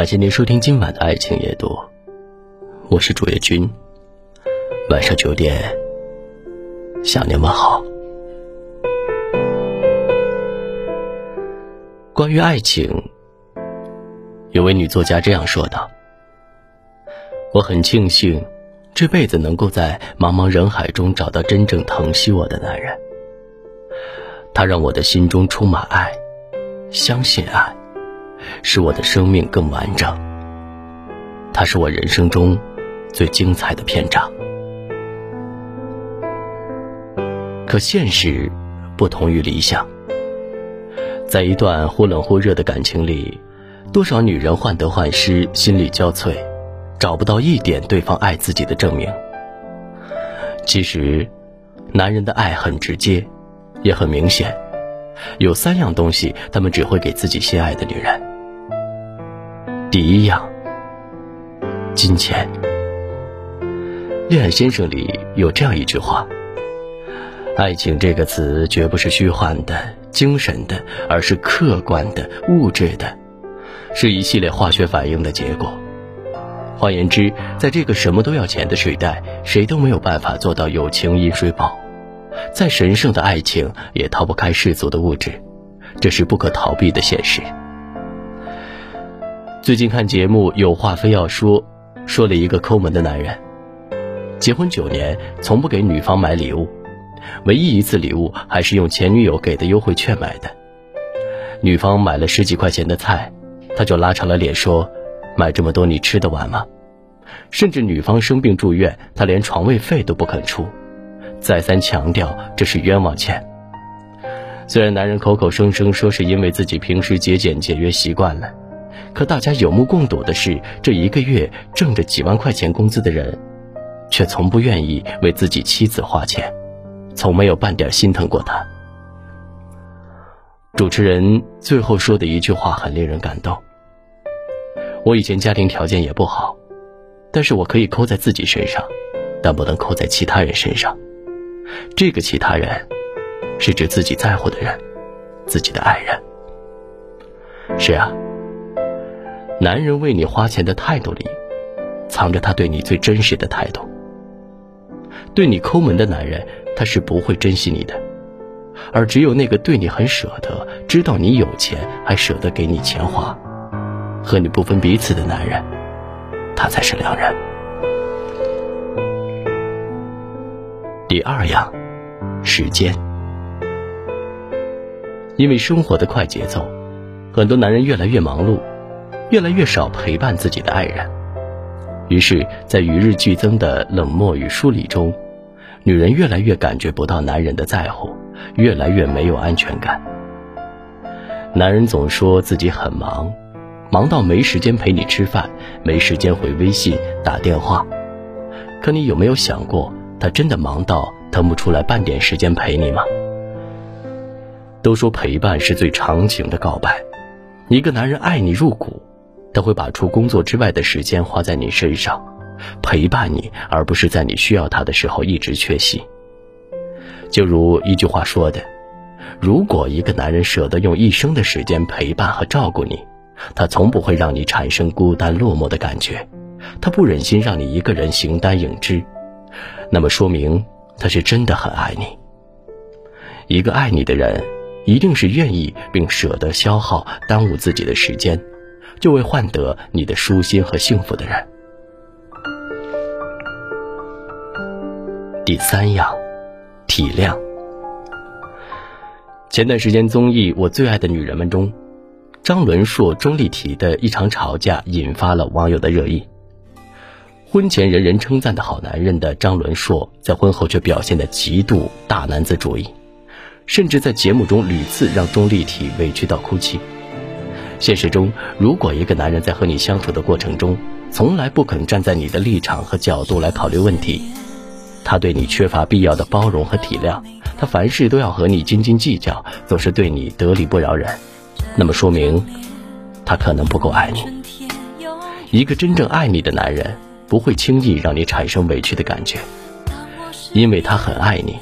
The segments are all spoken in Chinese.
感谢您收听今晚的爱情夜读，我是主页君。晚上九点，向您问好。关于爱情，有位女作家这样说道：“我很庆幸，这辈子能够在茫茫人海中找到真正疼惜我的男人。他让我的心中充满爱，相信爱。”使我的生命更完整。它是我人生中最精彩的篇章。可现实不同于理想，在一段忽冷忽热的感情里，多少女人患得患失、心力交瘁，找不到一点对方爱自己的证明。其实，男人的爱很直接，也很明显。有三样东西，他们只会给自己心爱的女人。第一样，金钱。《恋爱先生》里有这样一句话：“爱情这个词绝不是虚幻的、精神的，而是客观的、物质的，是一系列化学反应的结果。换言之，在这个什么都要钱的时代，谁都没有办法做到友情饮水饱。再神圣的爱情，也逃不开世俗的物质，这是不可逃避的现实。”最近看节目有话非要说，说了一个抠门的男人，结婚九年从不给女方买礼物，唯一一次礼物还是用前女友给的优惠券买的。女方买了十几块钱的菜，他就拉长了脸说：“买这么多你吃得完吗？”甚至女方生病住院，他连床位费都不肯出，再三强调这是冤枉钱。虽然男人口口声声说是因为自己平时节俭节约习惯了。可大家有目共睹的是，这一个月挣着几万块钱工资的人，却从不愿意为自己妻子花钱，从没有半点心疼过她。主持人最后说的一句话很令人感动：“我以前家庭条件也不好，但是我可以扣在自己身上，但不能扣在其他人身上。这个其他人，是指自己在乎的人，自己的爱人。是啊。”男人为你花钱的态度里，藏着他对你最真实的态度。对你抠门的男人，他是不会珍惜你的；而只有那个对你很舍得，知道你有钱还舍得给你钱花，和你不分彼此的男人，他才是良人。第二样，时间。因为生活的快节奏，很多男人越来越忙碌。越来越少陪伴自己的爱人，于是，在与日俱增的冷漠与疏离中，女人越来越感觉不到男人的在乎，越来越没有安全感。男人总说自己很忙，忙到没时间陪你吃饭，没时间回微信打电话。可你有没有想过，他真的忙到腾不出来半点时间陪你吗？都说陪伴是最长情的告白，一个男人爱你入骨。他会把除工作之外的时间花在你身上，陪伴你，而不是在你需要他的时候一直缺席。就如一句话说的：“如果一个男人舍得用一生的时间陪伴和照顾你，他从不会让你产生孤单落寞的感觉，他不忍心让你一个人形单影只，那么说明他是真的很爱你。一个爱你的人，一定是愿意并舍得消耗、耽误自己的时间。”就为换得你的舒心和幸福的人。第三样，体谅。前段时间综艺《我最爱的女人们》中，张伦硕、钟丽缇的一场吵架引发了网友的热议。婚前人人称赞的好男人的张伦硕，在婚后却表现的极度大男子主义，甚至在节目中屡次让钟丽缇委屈到哭泣。现实中，如果一个男人在和你相处的过程中，从来不肯站在你的立场和角度来考虑问题，他对你缺乏必要的包容和体谅，他凡事都要和你斤斤计较，总是对你得理不饶人，那么说明，他可能不够爱你。一个真正爱你的男人，不会轻易让你产生委屈的感觉，因为他很爱你，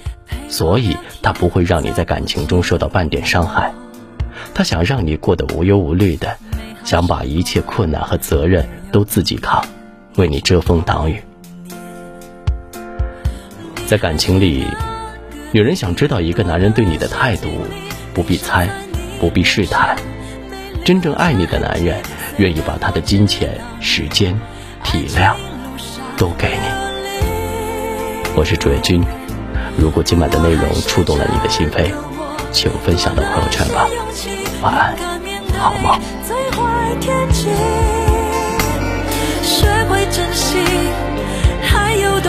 所以他不会让你在感情中受到半点伤害。他想让你过得无忧无虑的，想把一切困难和责任都自己扛，为你遮风挡雨。在感情里，女人想知道一个男人对你的态度，不必猜，不必试探。真正爱你的男人，愿意把他的金钱、时间、体谅都给你。我是主页君，如果今晚的内容触动了你的心扉，请分享到朋友圈吧。晚安，好梦。有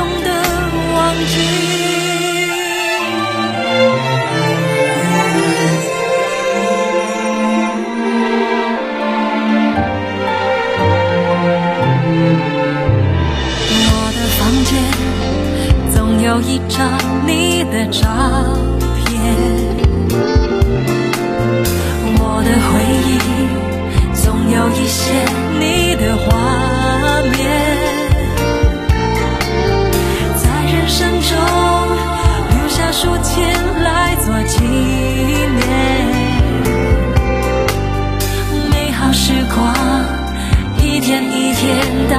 有一些你的画面，在人生中留下书签来做纪念，美好时光一天一天的